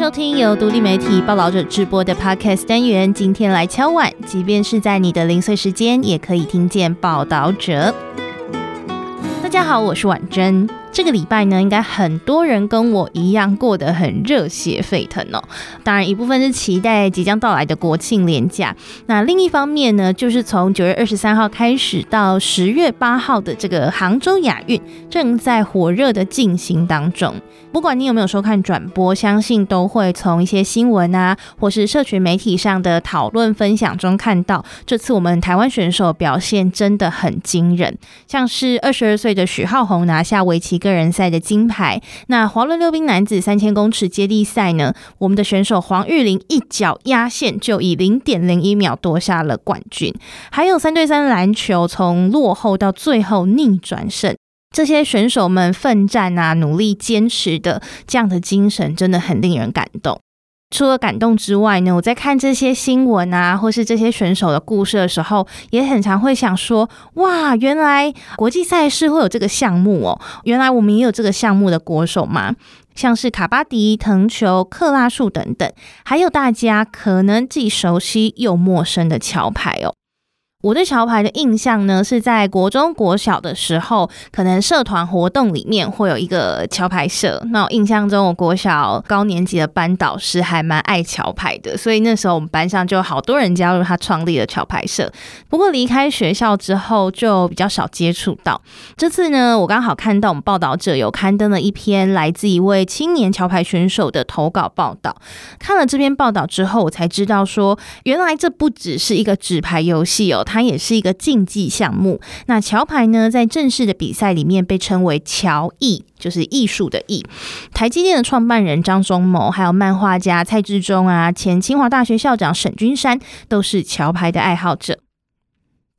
收听由独立媒体报道者直播的 Podcast 单元。今天来敲碗，即便是在你的零碎时间，也可以听见报道者。大家好，我是婉珍。这个礼拜呢，应该很多人跟我一样过得很热血沸腾哦。当然，一部分是期待即将到来的国庆连假，那另一方面呢，就是从九月二十三号开始到十月八号的这个杭州亚运正在火热的进行当中。不管你有没有收看转播，相信都会从一些新闻啊，或是社群媒体上的讨论分享中看到，这次我们台湾选手表现真的很惊人，像是二十二岁的许浩宏拿下围棋个人赛的金牌。那滑轮溜冰男子三千公尺接力赛呢，我们的选手黄玉玲一脚压线，就以零点零一秒夺下了冠军。还有三对三篮球，从落后到最后逆转胜。这些选手们奋战啊，努力坚持的这样的精神，真的很令人感动。除了感动之外呢，我在看这些新闻啊，或是这些选手的故事的时候，也很常会想说：哇，原来国际赛事会有这个项目哦！原来我们也有这个项目的国手吗？像是卡巴迪、藤球、克拉术等等，还有大家可能既熟悉又陌生的桥牌哦。我对桥牌的印象呢，是在国中国小的时候，可能社团活动里面会有一个桥牌社。那我印象中，我国小高年级的班导师还蛮爱桥牌的，所以那时候我们班上就好多人加入他创立的桥牌社。不过离开学校之后，就比较少接触到。这次呢，我刚好看到我们报道者有刊登了一篇来自一位青年桥牌选手的投稿报道。看了这篇报道之后，我才知道说，原来这不只是一个纸牌游戏哦。它也是一个竞技项目。那桥牌呢，在正式的比赛里面被称为桥艺，就是艺术的艺。台积电的创办人张忠谋，还有漫画家蔡志忠啊，前清华大学校长沈君山，都是桥牌的爱好者。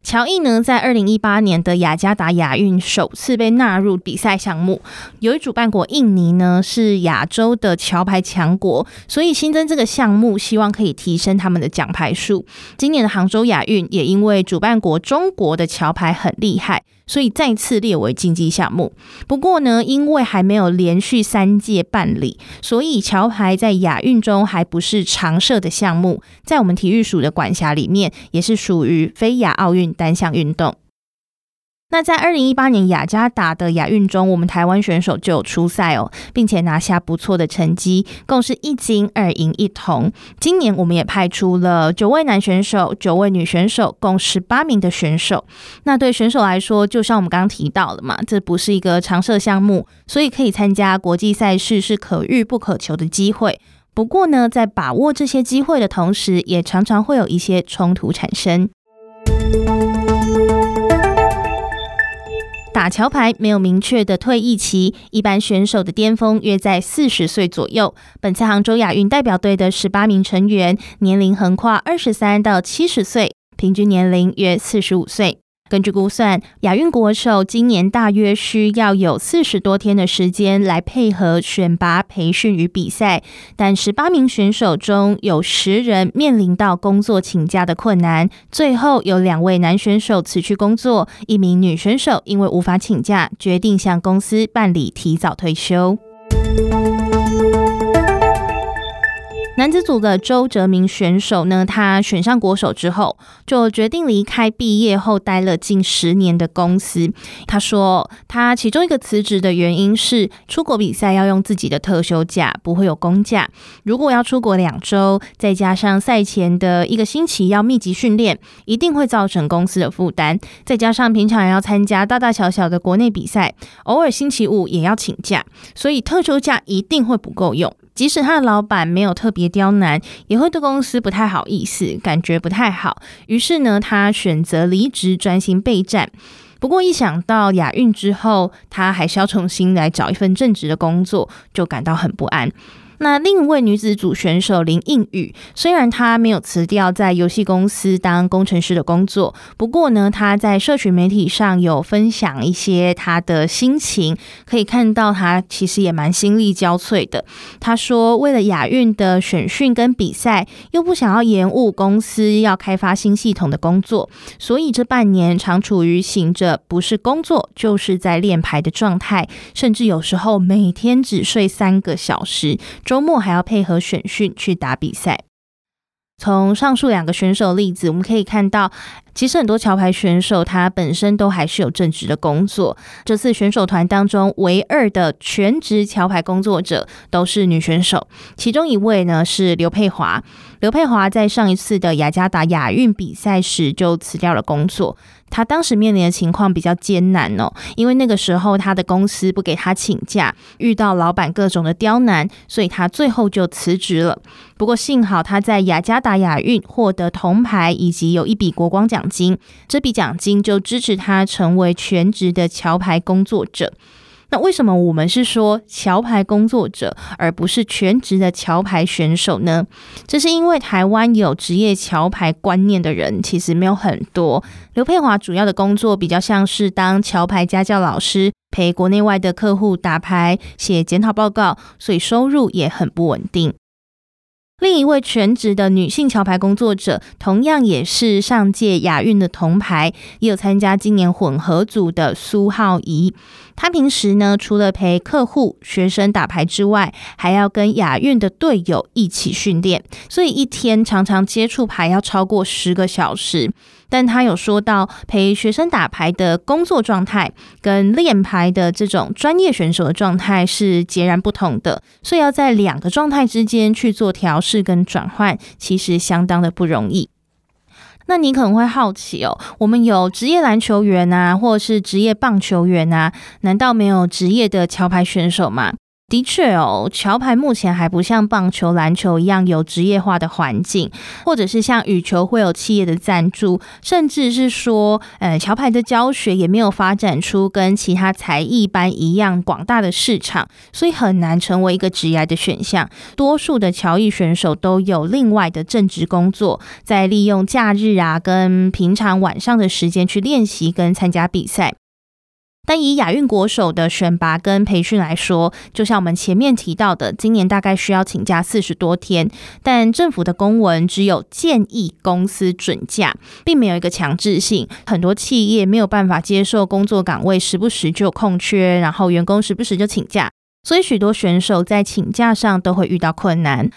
桥艺呢，在二零一八年的雅加达亚运首次被纳入比赛项目。由于主办国印尼呢是亚洲的桥牌强国，所以新增这个项目，希望可以提升他们的奖牌数。今年的杭州亚运也因为主办国中国的桥牌很厉害。所以再次列为竞技项目。不过呢，因为还没有连续三届办理，所以桥牌在亚运中还不是常设的项目，在我们体育署的管辖里面，也是属于非亚奥运单项运动。那在二零一八年雅加达的亚运中，我们台湾选手就有出赛哦，并且拿下不错的成绩，共是一金二银一铜。今年我们也派出了九位男选手、九位女选手，共十八名的选手。那对选手来说，就像我们刚刚提到的嘛，这不是一个常设项目，所以可以参加国际赛事是可遇不可求的机会。不过呢，在把握这些机会的同时，也常常会有一些冲突产生。打桥牌没有明确的退役期，一般选手的巅峰约在四十岁左右。本次杭州亚运代表队的十八名成员，年龄横跨二十三到七十岁，平均年龄约四十五岁。根据估算，亚运国手今年大约需要有四十多天的时间来配合选拔、培训与比赛，但十八名选手中有十人面临到工作请假的困难，最后有两位男选手辞去工作，一名女选手因为无法请假，决定向公司办理提早退休。男子组的周哲明选手呢，他选上国手之后，就决定离开毕业后待了近十年的公司。他说，他其中一个辞职的原因是出国比赛要用自己的特休假，不会有公假。如果要出国两周，再加上赛前的一个星期要密集训练，一定会造成公司的负担。再加上平常也要参加大大小小的国内比赛，偶尔星期五也要请假，所以特休假一定会不够用。即使他的老板没有特别刁难，也会对公司不太好意思，感觉不太好。于是呢，他选择离职，专心备战。不过一想到亚运之后，他还是要重新来找一份正职的工作，就感到很不安。那另一位女子组选手林映雨，虽然她没有辞掉在游戏公司当工程师的工作，不过呢，她在社群媒体上有分享一些她的心情，可以看到她其实也蛮心力交瘁的。她说，为了亚运的选训跟比赛，又不想要延误公司要开发新系统的工作，所以这半年常处于醒着不是工作就是在练牌的状态，甚至有时候每天只睡三个小时。周末还要配合选训去打比赛。从上述两个选手例子，我们可以看到，其实很多桥牌选手他本身都还是有正职的工作。这次选手团当中唯二的全职桥牌工作者都是女选手，其中一位呢是刘佩华。刘佩华在上一次的雅加达亚运比赛时就辞掉了工作。他当时面临的情况比较艰难哦，因为那个时候他的公司不给他请假，遇到老板各种的刁难，所以他最后就辞职了。不过幸好他在雅加达亚运获得铜牌，以及有一笔国光奖金，这笔奖金就支持他成为全职的桥牌工作者。那为什么我们是说桥牌工作者，而不是全职的桥牌选手呢？这是因为台湾有职业桥牌观念的人其实没有很多。刘佩华主要的工作比较像是当桥牌家教老师，陪国内外的客户打牌、写检讨报告，所以收入也很不稳定。另一位全职的女性桥牌工作者，同样也是上届亚运的铜牌，也有参加今年混合组的苏浩怡。她平时呢，除了陪客户、学生打牌之外，还要跟亚运的队友一起训练，所以一天常常接触牌要超过十个小时。但他有说到，陪学生打牌的工作状态跟练牌的这种专业选手的状态是截然不同的，所以要在两个状态之间去做调试跟转换，其实相当的不容易。那你可能会好奇哦，我们有职业篮球员啊，或者是职业棒球员啊，难道没有职业的桥牌选手吗？的确哦，桥牌目前还不像棒球、篮球一样有职业化的环境，或者是像羽球会有企业的赞助，甚至是说，呃，桥牌的教学也没有发展出跟其他才艺班一样广大的市场，所以很难成为一个职业的选项。多数的桥艺选手都有另外的正职工作，在利用假日啊跟平常晚上的时间去练习跟参加比赛。但以亚运国手的选拔跟培训来说，就像我们前面提到的，今年大概需要请假四十多天，但政府的公文只有建议公司准假，并没有一个强制性。很多企业没有办法接受工作岗位时不时就空缺，然后员工时不时就请假，所以许多选手在请假上都会遇到困难。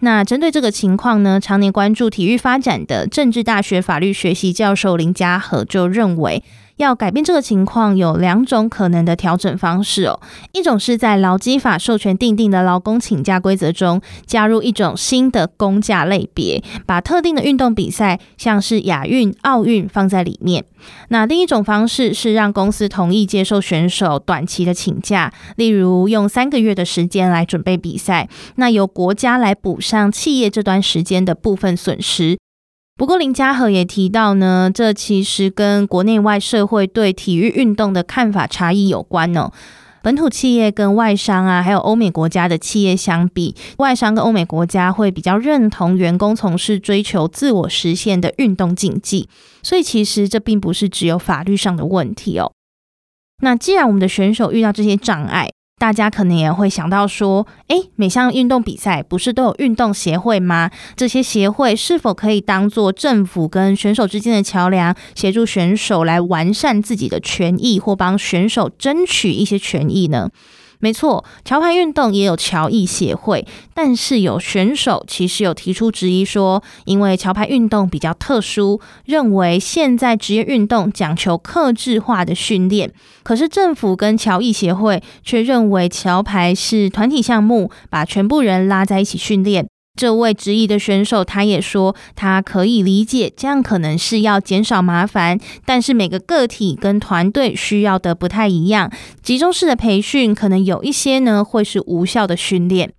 那针对这个情况呢，常年关注体育发展的政治大学法律学系教授林家和就认为。要改变这个情况，有两种可能的调整方式哦。一种是在劳基法授权订定的劳工请假规则中，加入一种新的公假类别，把特定的运动比赛，像是亚运、奥运放在里面。那另一种方式是让公司同意接受选手短期的请假，例如用三个月的时间来准备比赛，那由国家来补上企业这段时间的部分损失。不过林家和也提到呢，这其实跟国内外社会对体育运动的看法差异有关哦。本土企业跟外商啊，还有欧美国家的企业相比，外商跟欧美国家会比较认同员工从事追求自我实现的运动竞技，所以其实这并不是只有法律上的问题哦。那既然我们的选手遇到这些障碍，大家可能也会想到说，诶，每项运动比赛不是都有运动协会吗？这些协会是否可以当做政府跟选手之间的桥梁，协助选手来完善自己的权益，或帮选手争取一些权益呢？没错，桥牌运动也有桥艺协会，但是有选手其实有提出质疑说，因为桥牌运动比较特殊，认为现在职业运动讲求克制化的训练，可是政府跟桥艺协会却认为桥牌是团体项目，把全部人拉在一起训练。这位质疑的选手，他也说，他可以理解，这样可能是要减少麻烦，但是每个个体跟团队需要的不太一样，集中式的培训可能有一些呢会是无效的训练。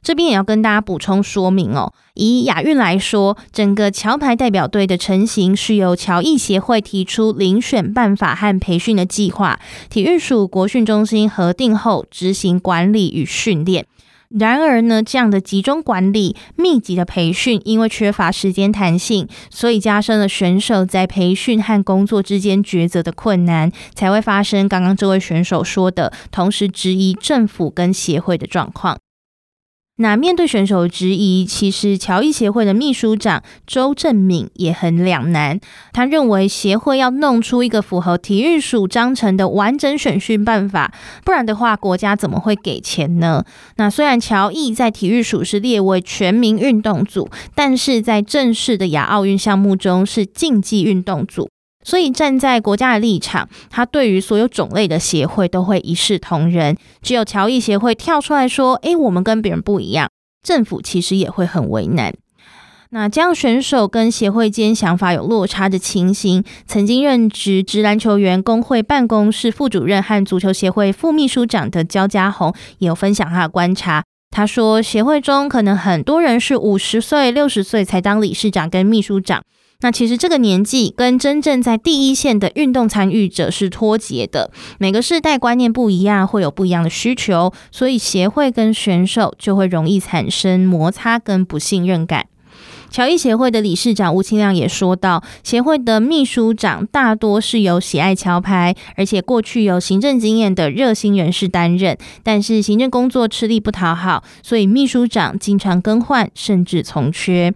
这边也要跟大家补充说明哦，以亚运来说，整个桥牌代表队的成型是由桥艺协会提出遴选办法和培训的计划，体育署国训中心核定后执行管理与训练。然而呢，这样的集中管理、密集的培训，因为缺乏时间弹性，所以加深了选手在培训和工作之间抉择的困难，才会发生刚刚这位选手说的，同时质疑政府跟协会的状况。那面对选手质疑，其实乔艺协会的秘书长周正敏也很两难。他认为协会要弄出一个符合体育署章程的完整选训办法，不然的话，国家怎么会给钱呢？那虽然乔艺在体育署是列为全民运动组，但是在正式的亚奥运项目中是竞技运动组。所以站在国家的立场，他对于所有种类的协会都会一视同仁。只有乔艺协会跳出来说：“诶，我们跟别人不一样。”政府其实也会很为难。那这样选手跟协会间想法有落差的情形，曾经任职职篮球员工会办公室副主任和足球协会副秘书长的焦家宏也有分享他的观察。他说，协会中可能很多人是五十岁、六十岁才当理事长跟秘书长。那其实这个年纪跟真正在第一线的运动参与者是脱节的，每个世代观念不一样，会有不一样的需求，所以协会跟选手就会容易产生摩擦跟不信任感。乔艺协会的理事长吴清亮也说到，协会的秘书长大多是由喜爱桥牌，而且过去有行政经验的热心人士担任，但是行政工作吃力不讨好，所以秘书长经常更换，甚至从缺。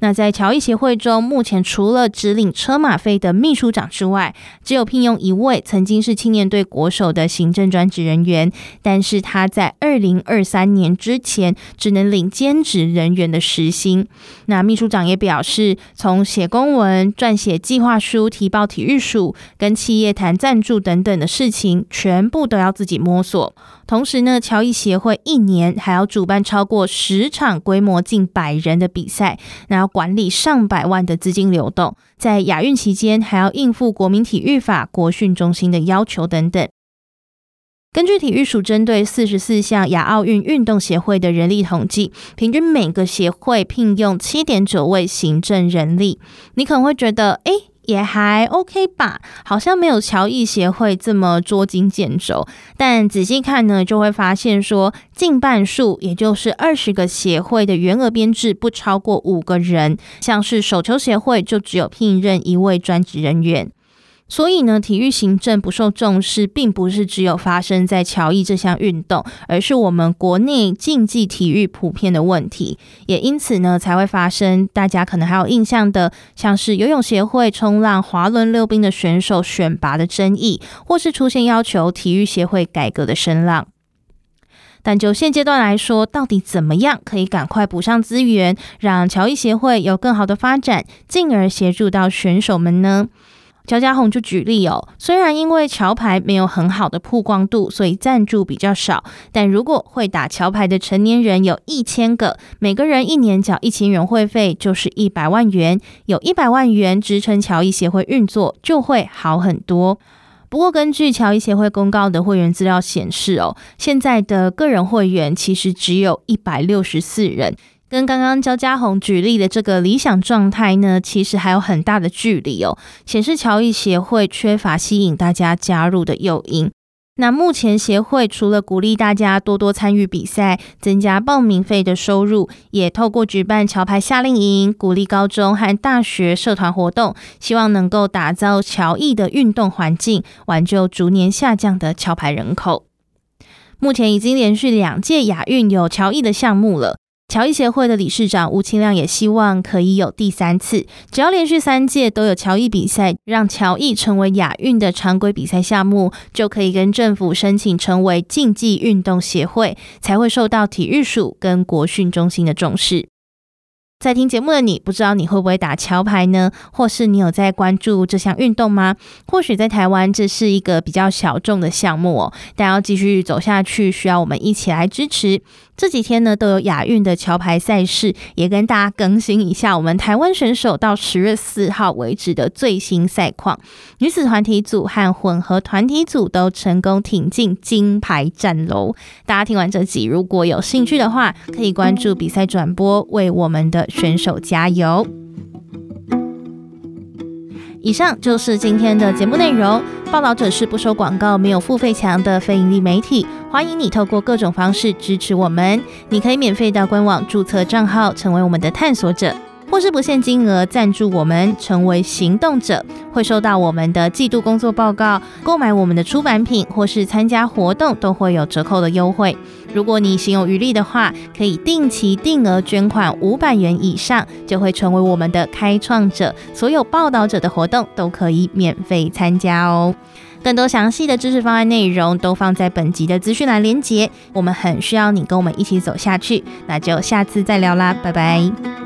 那在乔艺协会中，目前除了只领车马费的秘书长之外，只有聘用一位曾经是青年队国手的行政专职人员，但是他在二零二三年之前只能领兼职人员的时薪。那秘书长也表示，从写公文、撰写计划书、提报体育署、跟企业谈赞助等等的事情，全部都要自己摸索。同时呢，乔艺协会一年还要主办超过十场、规模近百人的比赛，那要管理上百万的资金流动，在亚运期间还要应付国民体育法、国训中心的要求等等。根据体育署针对四十四项亚奥运运动协会的人力统计，平均每个协会聘用七点九位行政人力。你可能会觉得，诶。也还 OK 吧，好像没有乔艺协会这么捉襟见肘。但仔细看呢，就会发现说，近半数，也就是二十个协会的员额编制不超过五个人，像是手球协会就只有聘任一位专职人员。所以呢，体育行政不受重视，并不是只有发生在乔艺这项运动，而是我们国内竞技体育普遍的问题。也因此呢，才会发生大家可能还有印象的，像是游泳协会冲浪、滑轮溜冰的选手选拔的争议，或是出现要求体育协会改革的声浪。但就现阶段来说，到底怎么样可以赶快补上资源，让乔艺协会有更好的发展，进而协助到选手们呢？乔家宏就举例哦，虽然因为桥牌没有很好的曝光度，所以赞助比较少，但如果会打桥牌的成年人有一千个，每个人一年缴一千元会费，就是一百万元，有一百万元支撑乔艺协会运作，就会好很多。不过，根据乔艺协会公告的会员资料显示哦，现在的个人会员其实只有一百六十四人。跟刚刚焦家宏举例的这个理想状态呢，其实还有很大的距离哦，显示乔艺协会缺乏吸引大家加入的诱因。那目前协会除了鼓励大家多多参与比赛，增加报名费的收入，也透过举办桥牌夏令营，鼓励高中和大学社团活动，希望能够打造乔艺的运动环境，挽救逐年下降的桥牌人口。目前已经连续两届亚运有乔艺的项目了。乔艺协会的理事长吴清亮也希望可以有第三次，只要连续三届都有乔艺比赛，让乔艺成为亚运的常规比赛项目，就可以跟政府申请成为竞技运动协会，才会受到体育署跟国训中心的重视。在听节目的你，不知道你会不会打桥牌呢？或是你有在关注这项运动吗？或许在台湾这是一个比较小众的项目哦，但要继续走下去，需要我们一起来支持。这几天呢，都有亚运的桥牌赛事，也跟大家更新一下我们台湾选手到十月四号为止的最新赛况。女子团体组和混合团体组都成功挺进金牌战楼。大家听完这集，如果有兴趣的话，可以关注比赛转播，为我们的选手加油。以上就是今天的节目内容。报道者是不收广告、没有付费墙的非盈利媒体，欢迎你透过各种方式支持我们。你可以免费到官网注册账号，成为我们的探索者。或是不限金额赞助我们，成为行动者，会收到我们的季度工作报告。购买我们的出版品或是参加活动，都会有折扣的优惠。如果你心有余力的话，可以定期定额捐款五百元以上，就会成为我们的开创者。所有报道者的活动都可以免费参加哦。更多详细的知识方案内容都放在本集的资讯栏连接。我们很需要你跟我们一起走下去，那就下次再聊啦，拜拜。